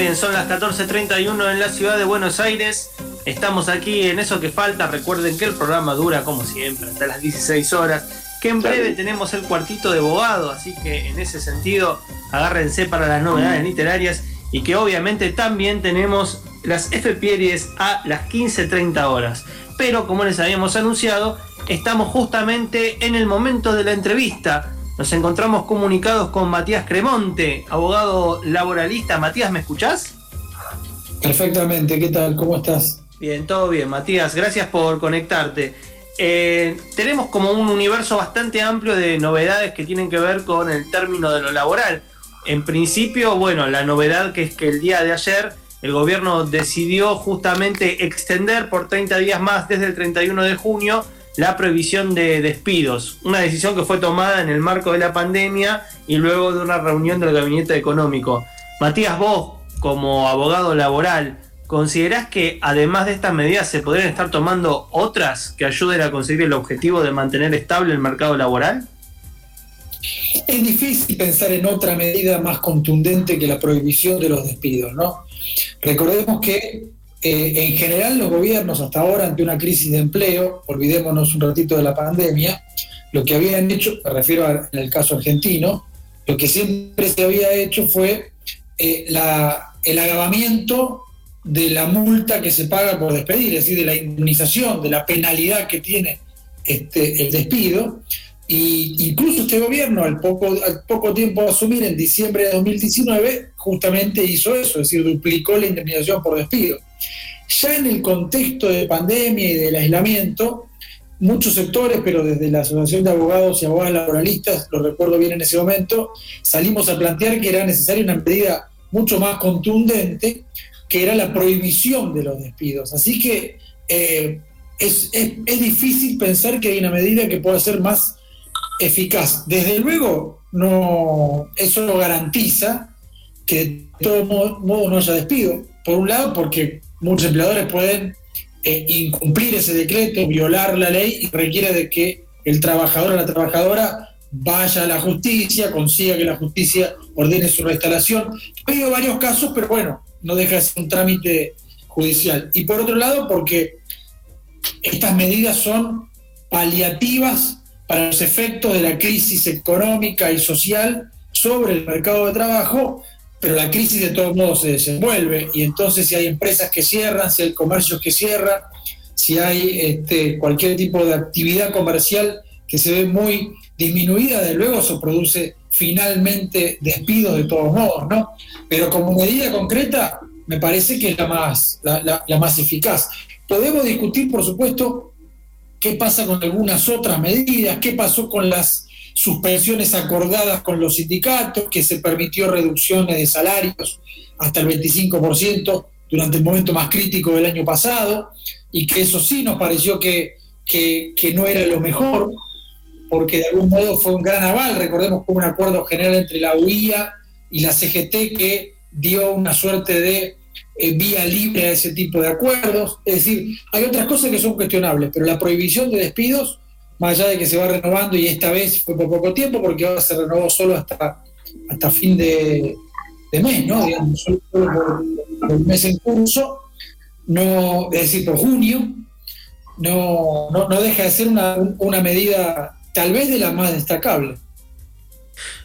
Bien, son las 14.31 en la ciudad de Buenos Aires. Estamos aquí en eso que falta. Recuerden que el programa dura como siempre hasta las 16 horas. Que en breve tenemos el cuartito de abogado. Así que en ese sentido, agárrense para las novedades literarias. Y que obviamente también tenemos las FPRs a las 15.30 horas. Pero como les habíamos anunciado, estamos justamente en el momento de la entrevista. Nos encontramos comunicados con Matías Cremonte, abogado laboralista. Matías, ¿me escuchás? Perfectamente, ¿qué tal? ¿Cómo estás? Bien, todo bien, Matías. Gracias por conectarte. Eh, tenemos como un universo bastante amplio de novedades que tienen que ver con el término de lo laboral. En principio, bueno, la novedad que es que el día de ayer el gobierno decidió justamente extender por 30 días más desde el 31 de junio la prohibición de despidos, una decisión que fue tomada en el marco de la pandemia y luego de una reunión del gabinete económico. Matías, vos, como abogado laboral, ¿considerás que además de estas medidas se podrían estar tomando otras que ayuden a conseguir el objetivo de mantener estable el mercado laboral? Es difícil pensar en otra medida más contundente que la prohibición de los despidos, ¿no? Recordemos que eh, en general los gobiernos hasta ahora ante una crisis de empleo, olvidémonos un ratito de la pandemia, lo que habían hecho, me refiero a, en el caso argentino, lo que siempre se había hecho fue eh, el agravamiento de la multa que se paga por despedir, es decir, de la indemnización, de la penalidad que tiene este, el despido. Y incluso este gobierno, al poco, al poco tiempo de asumir, en diciembre de 2019, justamente hizo eso, es decir, duplicó la indemnización por despido. Ya en el contexto de pandemia y del aislamiento, muchos sectores, pero desde la Asociación de Abogados y Abogadas Laboralistas, lo recuerdo bien en ese momento, salimos a plantear que era necesaria una medida mucho más contundente, que era la prohibición de los despidos. Así que eh, es, es, es difícil pensar que hay una medida que pueda ser más eficaz. Desde luego, no, eso no garantiza que de todo modo, modo, no haya despido. Por un lado, porque muchos empleadores pueden eh, incumplir ese decreto, violar la ley y requiere de que el trabajador o la trabajadora vaya a la justicia, consiga que la justicia ordene su reinstalación. Ha habido varios casos, pero bueno, no deja de ser un trámite judicial. Y por otro lado, porque estas medidas son paliativas para los efectos de la crisis económica y social sobre el mercado de trabajo, pero la crisis de todos modos se desenvuelve y entonces si hay empresas que cierran, si hay comercios que cierran, si hay este, cualquier tipo de actividad comercial que se ve muy disminuida, de luego eso produce finalmente despidos de todos modos, ¿no? Pero como medida concreta me parece que es la más, la, la, la más eficaz. Podemos discutir, por supuesto, qué pasa con algunas otras medidas, qué pasó con las suspensiones acordadas con los sindicatos, que se permitió reducciones de salarios hasta el 25% durante el momento más crítico del año pasado, y que eso sí nos pareció que, que, no era lo mejor, porque de algún modo fue un gran aval, recordemos que hubo un acuerdo general entre la UIA y la CGT que dio una suerte de eh, vía libre a ese tipo de acuerdos. Es decir, hay otras cosas que son cuestionables, pero la prohibición de despidos, más allá de que se va renovando y esta vez fue por poco tiempo, porque ahora se renovó solo hasta, hasta fin de, mes, ¿no? Digamos, solo por, por, el mes en curso, no, es decir, por junio, no, no, no deja de ser una, una medida tal vez de la más destacable.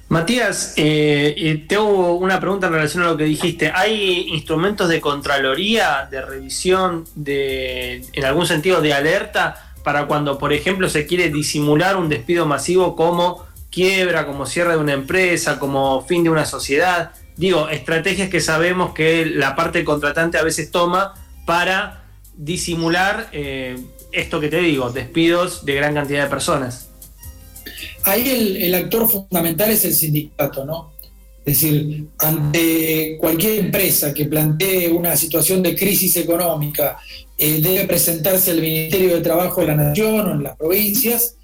Matías, eh, tengo una pregunta en relación a lo que dijiste. ¿Hay instrumentos de contraloría, de revisión, de, en algún sentido de alerta para cuando, por ejemplo, se quiere disimular un despido masivo como quiebra, como cierre de una empresa, como fin de una sociedad? Digo, estrategias que sabemos que la parte contratante a veces toma para disimular eh, esto que te digo, despidos de gran cantidad de personas. Ahí el, el actor fundamental es el sindicato, ¿no? Es decir, ante cualquier empresa que plantee una situación de crisis económica, eh, debe presentarse al Ministerio de Trabajo de la Nación o en las provincias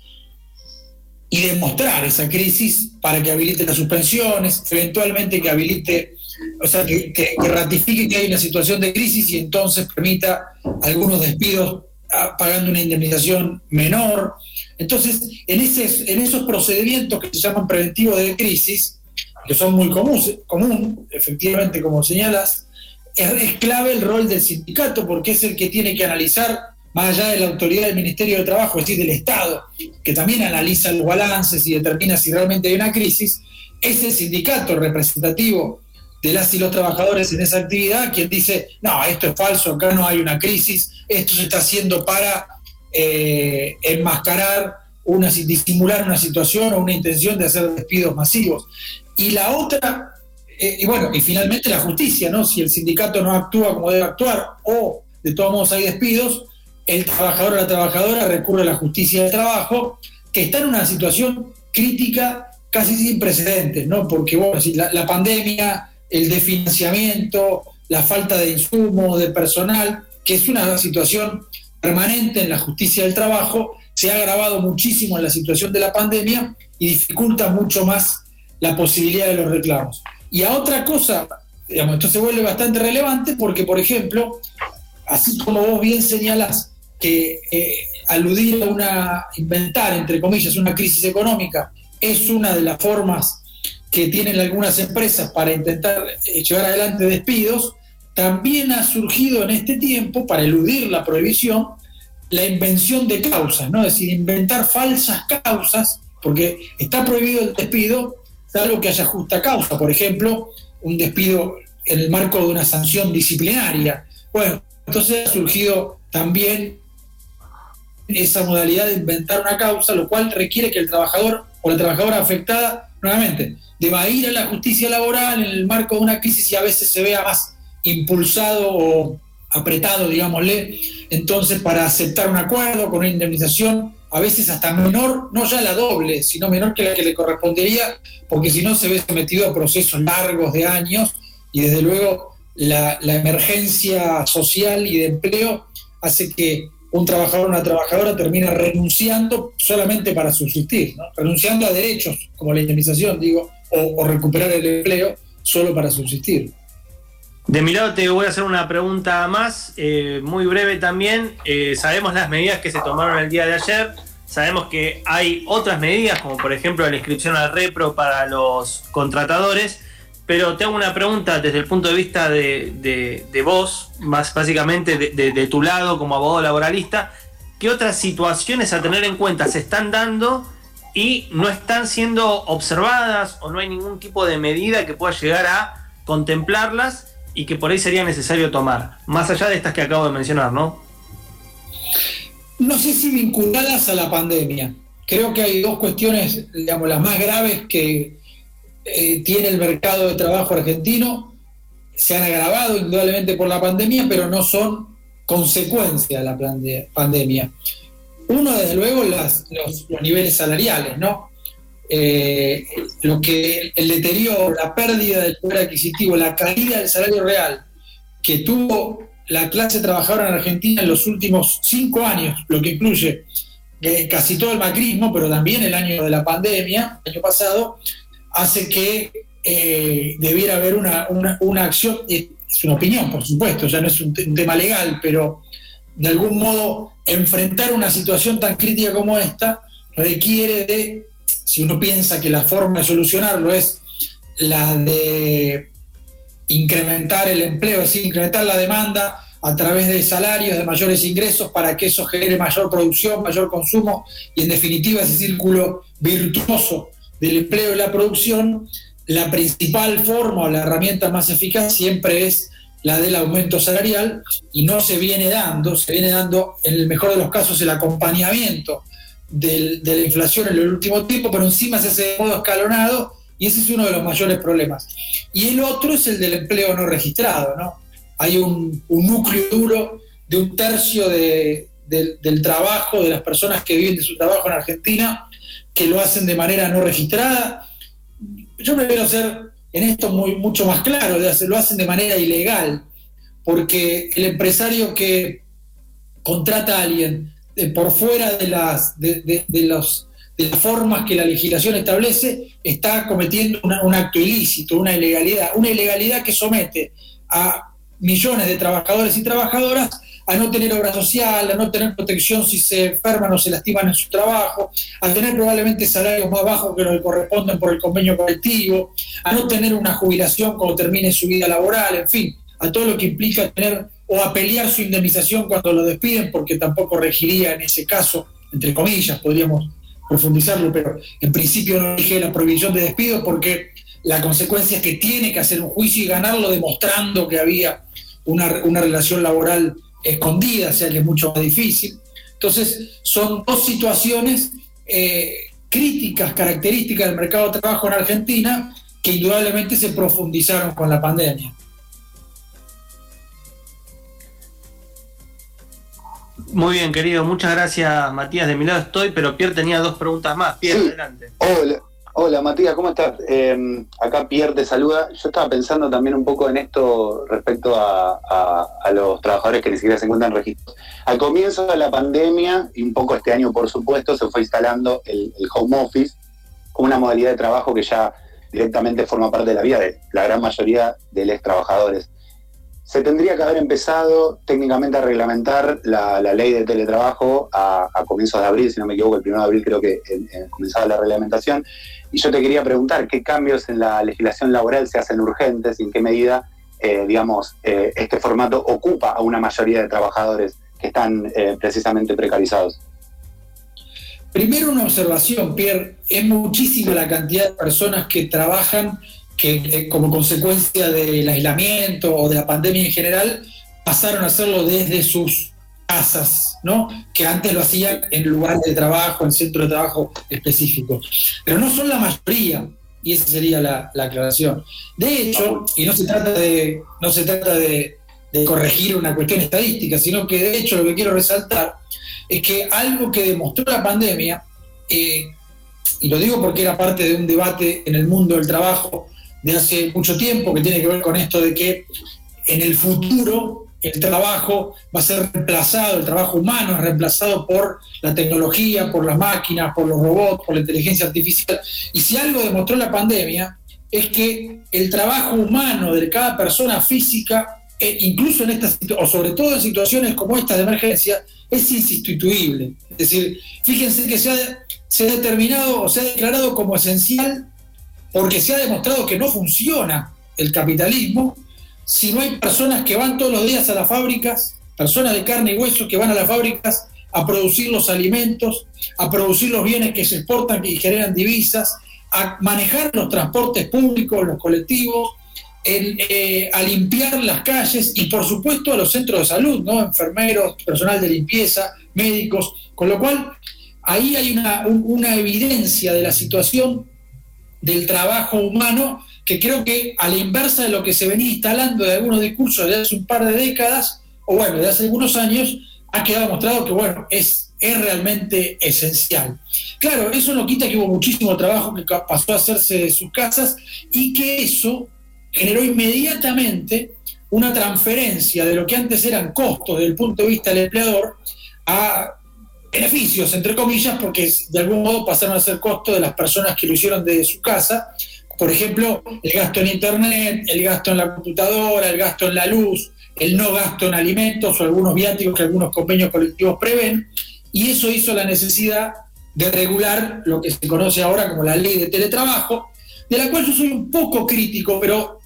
y demostrar esa crisis para que habilite las suspensiones, eventualmente que habilite, o sea, que, que ratifique que hay una situación de crisis y entonces permita algunos despidos ah, pagando una indemnización menor. Entonces, en esos procedimientos que se llaman preventivos de crisis, que son muy comunes, común, efectivamente, como señalas, es, clave el rol del sindicato porque es el que tiene que analizar, más allá de la autoridad del Ministerio de Trabajo, es decir, del Estado, que también analiza los balances y determina si realmente hay una crisis, es el sindicato representativo de las y los trabajadores en esa actividad quien dice, no, esto es falso, acá no hay una crisis, esto se está haciendo para eh, enmascarar, una, disimular una situación o una intención de hacer despidos masivos. Y la otra, eh, y bueno, y finalmente la justicia, ¿no? Si el sindicato no actúa como debe actuar o de todos modos hay despidos, el trabajador o la trabajadora recurre a la justicia del trabajo, que está en una situación crítica casi sin precedentes, ¿no? Porque, bueno, la, la pandemia, el desfinanciamiento, la falta de insumos, de personal, que es una situación permanente en la justicia del trabajo, se ha agravado muchísimo en la situación de la pandemia y dificulta mucho más la posibilidad de los reclamos. Y a otra cosa, digamos, esto se vuelve bastante relevante porque, por ejemplo, así como vos bien señalás que eh, aludir a una, inventar, entre comillas, una crisis económica es una de las formas que tienen algunas empresas para intentar eh, llevar adelante despidos, también ha surgido en este tiempo, para eludir la prohibición, la invención de causas, ¿no? Es decir, inventar falsas causas, porque está prohibido el despido, algo que haya justa causa, por ejemplo, un despido en el marco de una sanción disciplinaria. Bueno, entonces ha surgido también esa modalidad de inventar una causa, lo cual requiere que el trabajador o la trabajadora afectada, nuevamente, deba ir a la justicia laboral en el marco de una crisis y a veces se vea más impulsado o apretado, digámosle, entonces para aceptar un acuerdo con una indemnización a veces hasta menor, no ya la doble, sino menor que la que le correspondería, porque si no se ve sometido a procesos largos de años y desde luego la, emergencia social y de empleo hace que un trabajador o una trabajadora termine renunciando solamente para subsistir, renunciando a derechos como la indemnización, digo, o, recuperar el empleo solo para subsistir. De mi lado te voy a hacer una pregunta más, eh, muy breve también. Eh, sabemos las medidas que se tomaron el día de ayer. Sabemos que hay otras medidas, como por ejemplo la inscripción al repro para los contratadores. Pero te hago una pregunta desde el punto de vista de, vos, más básicamente de, de, tu lado como abogado laboralista. ¿Qué otras situaciones a tener en cuenta se están dando y no están siendo observadas o no hay ningún tipo de medida que pueda llegar a contemplarlas y que por ahí sería necesario tomar, más allá de estas que acabo de mencionar, ¿no? No sé si vinculadas a la pandemia. Creo que hay dos cuestiones, digamos, las más graves que eh, tiene el mercado de trabajo argentino. Se han agravado indudablemente por la pandemia, pero no son consecuencia de la pandemia. Uno, desde luego, los, los niveles salariales, ¿no? Eh, lo que el deterioro, la pérdida del poder adquisitivo, la caída del salario real que tuvo la clase trabajadora en Argentina en los últimos cinco años, lo que incluye eh, casi todo el macrismo, pero también el año de la pandemia, el año pasado, hace que eh, debiera haber una, una, acción, es una opinión, por supuesto, ya no es un tema legal, pero de algún modo enfrentar una situación tan crítica como esta requiere de si uno piensa que la forma de solucionarlo es la de incrementar el empleo, es decir, incrementar la demanda a través de salarios, de mayores ingresos, para que eso genere mayor producción, mayor consumo y en definitiva ese círculo virtuoso del empleo y la producción, la principal forma o la herramienta más eficaz siempre es la del aumento salarial y no se viene dando, se viene dando en el mejor de los casos el acompañamiento de la inflación en el último tiempo, pero encima se hace de modo escalonado y ese es uno de los mayores problemas. Y el otro es el del empleo no registrado, ¿no? Hay un, núcleo duro de un tercio del trabajo, de las personas que viven de su trabajo en Argentina, que lo hacen de manera no registrada. Yo prefiero ser en esto mucho más claro, lo hacen de manera ilegal, porque el empresario que contrata a alguien por fuera de las, de, los, de las formas que la legislación establece, está cometiendo un acto ilícito, una ilegalidad, una ilegalidad que somete a millones de trabajadores y trabajadoras a no tener obra social, a no tener protección si se enferman o se lastiman en su trabajo, a tener probablemente salarios más bajos que los que corresponden por el convenio colectivo, a no tener una jubilación cuando termine su vida laboral, en fin, a todo lo que implica tener o a pelear su indemnización cuando lo despiden, porque tampoco regiría en ese caso, entre comillas, podríamos profundizarlo, pero en principio no dije la prohibición de despido porque la consecuencia es que tiene que hacer un juicio y ganarlo demostrando que había una, una relación laboral escondida, o sea que es mucho más difícil. Entonces, son dos situaciones eh, críticas, características del mercado de trabajo en Argentina que indudablemente se profundizaron con la pandemia. Muy bien, querido. Muchas gracias, Matías. De mi lado estoy, pero Pierre tenía dos preguntas más. Pierre, adelante. Hola. Hola Matías, ¿cómo estás? Eh, acá Pierre te saluda. Yo estaba pensando también un poco en esto respecto a, los trabajadores que ni siquiera se encuentran registrados. Al comienzo de la pandemia, y un poco este año por supuesto, se fue instalando el, home office como una modalidad de trabajo que ya directamente forma parte de la vida de la gran mayoría de los trabajadores. Se tendría que haber empezado técnicamente a reglamentar la, ley de teletrabajo a, comienzos de abril, si no me equivoco, el 1 de abril creo que comenzaba la reglamentación. Y yo te quería preguntar, ¿qué cambios en la legislación laboral se hacen urgentes y en qué medida, eh, digamos, eh, este formato ocupa a una mayoría de trabajadores que están eh, precisamente precarizados? Primero una observación, Pierre, es muchísima la cantidad de personas que trabajan que como consecuencia del aislamiento o de la pandemia en general pasaron a hacerlo desde sus casas, ¿no? Que antes lo hacían en lugares de trabajo, en centro de trabajo específico. Pero no son la mayoría, y esa sería la, aclaración. De hecho, y no se trata de, no se trata de, corregir una cuestión estadística, sino que de hecho lo que quiero resaltar es que algo que demostró la pandemia, eh, y lo digo porque era parte de un debate en el mundo del trabajo de hace mucho tiempo, que tiene que ver con esto de que en el futuro el trabajo va a ser reemplazado, el trabajo humano es reemplazado por la tecnología, por las máquinas, por los robots, por la inteligencia artificial. Y si algo demostró la pandemia es que el trabajo humano de cada persona física, e incluso en estas, o sobre todo en situaciones como estas de emergencia, es insustituible. Es decir, fíjense que se ha, se ha determinado o se ha declarado como esencial porque se ha demostrado que no funciona el capitalismo si no hay personas que van todos los días a las fábricas, personas de carne y hueso que van a las fábricas a producir los alimentos, a producir los bienes que se exportan y generan divisas, a manejar los transportes públicos, los colectivos, eh, a limpiar las calles y por supuesto a los centros de salud, ¿no? enfermeros, personal de limpieza, médicos, con lo cual ahí hay una, una evidencia de la situación del trabajo humano que creo que a la inversa de lo que se venía instalando de algunos discursos de hace un par de décadas, o bueno, de hace algunos años, ha quedado demostrado que, bueno, es, es realmente esencial. Claro, eso no quita que hubo muchísimo trabajo que pasó a hacerse de sus casas y que eso generó inmediatamente una transferencia de lo que antes eran costos desde el punto de vista del empleador a beneficios, entre comillas, porque de algún modo pasaron a ser costos de las personas que lo hicieron desde su casa. Por ejemplo, el gasto en Internet, el gasto en la computadora, el gasto en la luz, el no gasto en alimentos o algunos viáticos que algunos convenios colectivos prevén, y eso hizo la necesidad de regular lo que se conoce ahora como la ley de teletrabajo, de la cual yo soy un poco crítico, pero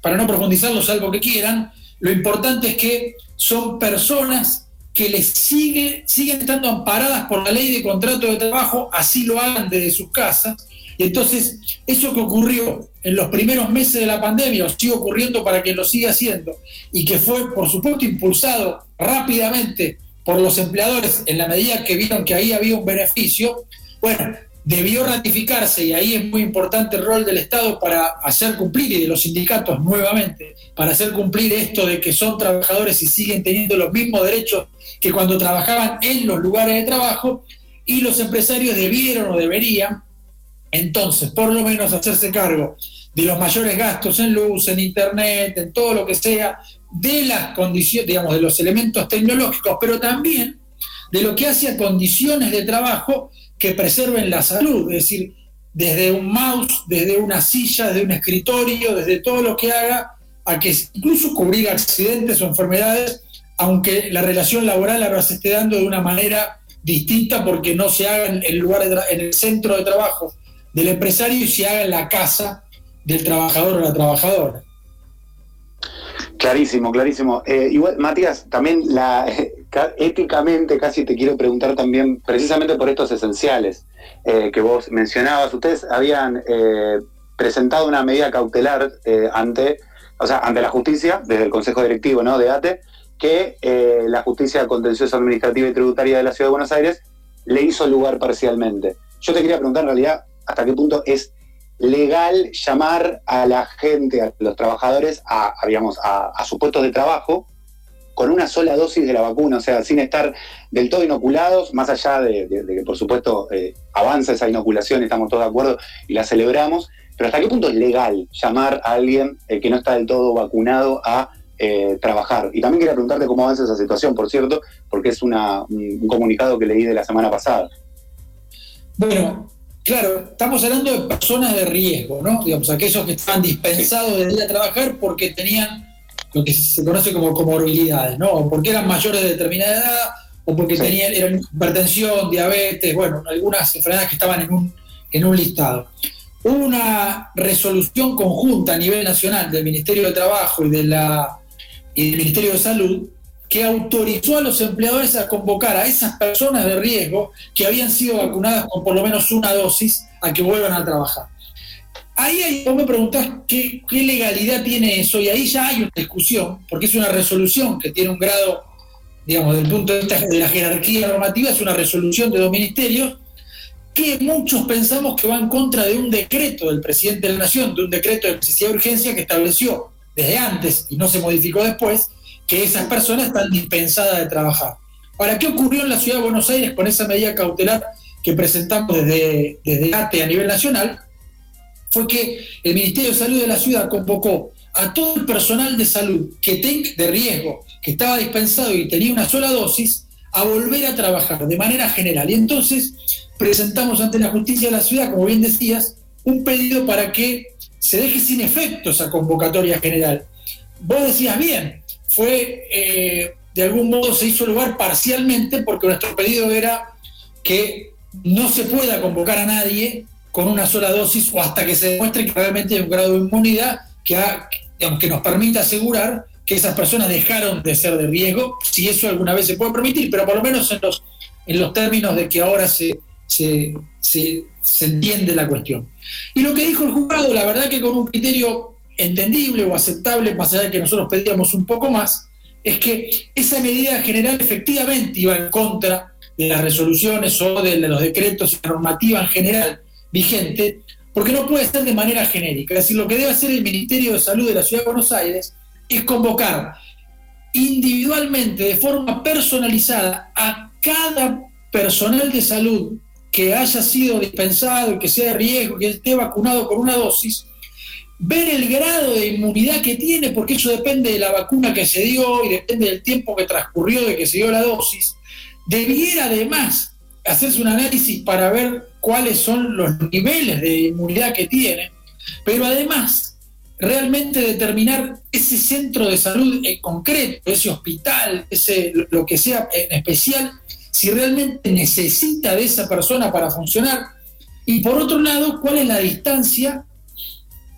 para no profundizarlo, salvo que quieran, lo importante es que son personas que les sigue, siguen estando amparadas por la ley de contrato de trabajo, así lo hagan desde sus casas, y entonces, eso que ocurrió en los primeros meses de la pandemia, o sigue ocurriendo para que lo siga haciendo, y que fue, por supuesto, impulsado rápidamente por los empleadores en la medida que vieron que ahí había un beneficio, bueno, debió ratificarse, y ahí es muy importante el rol del Estado para hacer cumplir, y de los sindicatos nuevamente, para hacer cumplir esto de que son trabajadores y siguen teniendo los mismos derechos que cuando trabajaban en los lugares de trabajo, y los empresarios debieron o deberían, entonces, por lo menos hacerse cargo de los mayores gastos en luz, en internet, en todo lo que sea, de las condiciones, digamos, de los elementos tecnológicos, pero también de lo que hace a condiciones de trabajo que preserven la salud, es decir, desde un mouse, desde una silla, desde un escritorio, desde todo lo que haga, a que incluso cubrir accidentes o enfermedades, aunque la relación laboral ahora se esté dando de una manera distinta porque no se haga en el lugar en el centro de trabajo del empresario y se haga en la casa del trabajador o la trabajadora. Clarísimo, clarísimo. Eh, igual, Matías, también la, éticamente casi te quiero preguntar también, precisamente por estos esenciales eh, que vos mencionabas, ustedes habían eh, presentado una medida cautelar ante, o sea, ante la justicia, desde el Consejo Directivo ¿no? de ATE, que la justicia contenciosa administrativa y tributaria de la Ciudad de Buenos Aires le hizo lugar parcialmente. Yo te quería preguntar en realidad hasta qué punto es legal llamar a la gente, a los trabajadores, a, digamos, a, sus puestos de trabajo con una sola dosis de la vacuna, o sea, sin estar del todo inoculados, más allá de, que, por supuesto, eh, avanza esa inoculación, estamos todos de acuerdo y la celebramos, pero ¿hasta qué punto es legal llamar a alguien eh, que no está del todo vacunado a eh, trabajar? Y también quería preguntarte cómo avanza esa situación, por cierto, porque es una, un comunicado que leí de la semana pasada. Bueno, Claro, estamos hablando de personas de riesgo, ¿no? Digamos, aquellos que estaban dispensados de ir a trabajar porque tenían lo que se conoce como comorbilidades, ¿no? O porque eran mayores de determinada edad, o porque tenían eran hipertensión, diabetes, bueno, algunas enfermedades que estaban en un, en un listado. Hubo una resolución conjunta a nivel nacional del Ministerio de Trabajo y, de la, y del Ministerio de Salud que autorizó a los empleadores a convocar a esas personas de riesgo que habían sido vacunadas con por lo menos una dosis a que vuelvan a trabajar. Ahí hay, vos me preguntás qué, legalidad tiene eso y ahí ya hay una discusión, porque es una resolución que tiene un grado, digamos, desde el punto de vista de la jerarquía normativa, es una resolución de dos ministerios que muchos pensamos que va en contra de un decreto del presidente de la Nación, de un decreto de necesidad de urgencia que estableció desde antes y no se modificó después, que esas personas están dispensadas de trabajar. Ahora, ¿qué ocurrió en la ciudad de Buenos Aires con esa medida cautelar que presentamos desde, desde ATE a nivel nacional? Fue que el Ministerio de Salud de la ciudad convocó a todo el personal de salud que tenga de riesgo, que estaba dispensado y tenía una sola dosis, a volver a trabajar de manera general. Y entonces presentamos ante la justicia de la ciudad, como bien decías, un pedido para que se deje sin efecto esa convocatoria general. Vos decías bien, fue, eh, de algún modo se hizo lugar parcialmente porque nuestro pedido era que no se pueda convocar a nadie con una sola dosis o hasta que se demuestre que realmente hay un grado de inmunidad que, que nos permita asegurar que esas personas dejaron de ser de riesgo, si eso alguna vez se puede permitir, pero por lo menos en los, en los términos de que ahora se, se, se, se entiende la cuestión. Y lo que dijo el juzgado, la verdad que con un criterio entendible o aceptable, más allá de que nosotros pedíamos un poco más, es que esa medida general efectivamente iba en contra de las resoluciones o de los decretos y la normativa en general vigente, porque no puede ser de manera genérica. Es decir, lo que debe hacer el Ministerio de Salud de la Ciudad de Buenos Aires es convocar individualmente, de forma personalizada, a cada personal de salud que haya sido dispensado que sea de riesgo, que esté vacunado con una dosis, ver el grado de inmunidad que tiene, porque eso depende de la vacuna que se dio y depende del tiempo que transcurrió de que se dio la dosis, debiera además hacerse un análisis para ver cuáles son los niveles de inmunidad que tiene, pero además realmente determinar ese centro de salud en concreto, ese hospital, ese lo que sea en especial, si realmente necesita de esa persona para funcionar. Y por otro lado, cuál es la distancia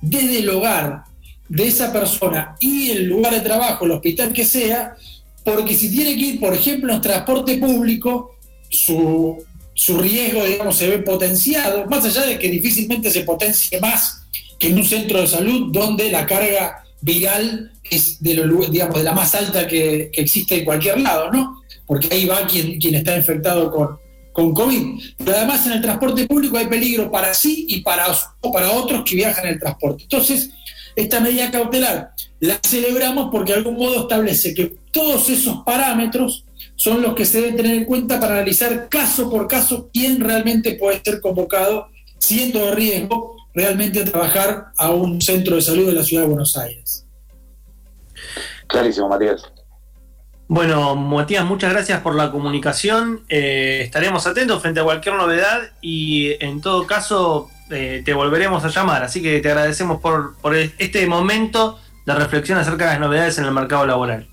desde el hogar de esa persona y el lugar de trabajo, el hospital que sea, porque si tiene que ir, por ejemplo, en transporte público, su, riesgo, digamos, se ve potenciado, más allá de que difícilmente se potencie más que en un centro de salud donde la carga viral es de, digamos, de la más alta que, existe en cualquier lado, ¿no? Porque ahí va quien, quien está infectado con, con COVID, pero además en el transporte público hay peligro para sí y para, para otros que viajan en el transporte. Entonces, esta medida cautelar la celebramos porque de algún modo establece que todos esos parámetros son los que se deben tener en cuenta para analizar caso por caso quién realmente puede ser convocado, siendo de riesgo, realmente a trabajar a un centro de salud de la ciudad de Buenos Aires. Clarísimo, Matías. Bueno, Matías, muchas gracias por la comunicación. Eh, estaremos atentos frente a cualquier novedad y en todo caso eh, te volveremos a llamar. Así que te agradecemos por, por este momento de reflexión acerca de las novedades en el mercado laboral.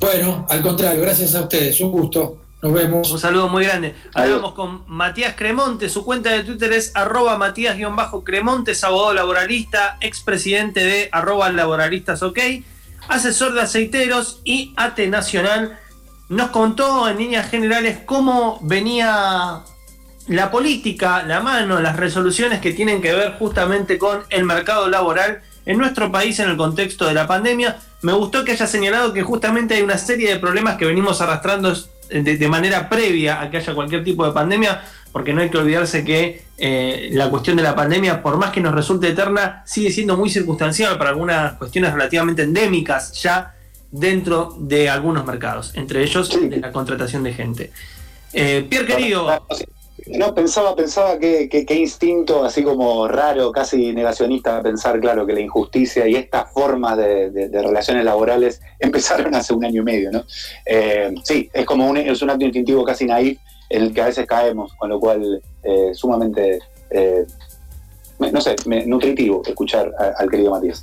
Bueno, al contrario, gracias a ustedes. Un gusto. Nos vemos. Un saludo muy grande. Hablamos con Matías Cremonte. Su cuenta de Twitter es arroba Matías-Cremonte, abogado laboralista, expresidente de arroba laboralistas ok asesor de aceiteros y ATE Nacional, nos contó en líneas generales cómo venía la política, la mano, las resoluciones que tienen que ver justamente con el mercado laboral en nuestro país en el contexto de la pandemia. Me gustó que haya señalado que justamente hay una serie de problemas que venimos arrastrando de, manera previa a que haya cualquier tipo de pandemia, porque no hay que olvidarse que eh, la cuestión de la pandemia, por más que nos resulte eterna, sigue siendo muy circunstancial para algunas cuestiones relativamente endémicas ya dentro de algunos mercados, entre ellos de la contratación de gente. Eh, Pierre querido. No, pensaba, pensaba que, qué instinto así como raro, casi negacionista, pensar, claro, que la injusticia y estas formas de, relaciones laborales empezaron hace un año y medio, ¿no? Eh, sí, es como un, es un acto instintivo casi naif en el que a veces caemos, con lo cual eh, sumamente, eh, no sé, nutritivo escuchar al querido Matías.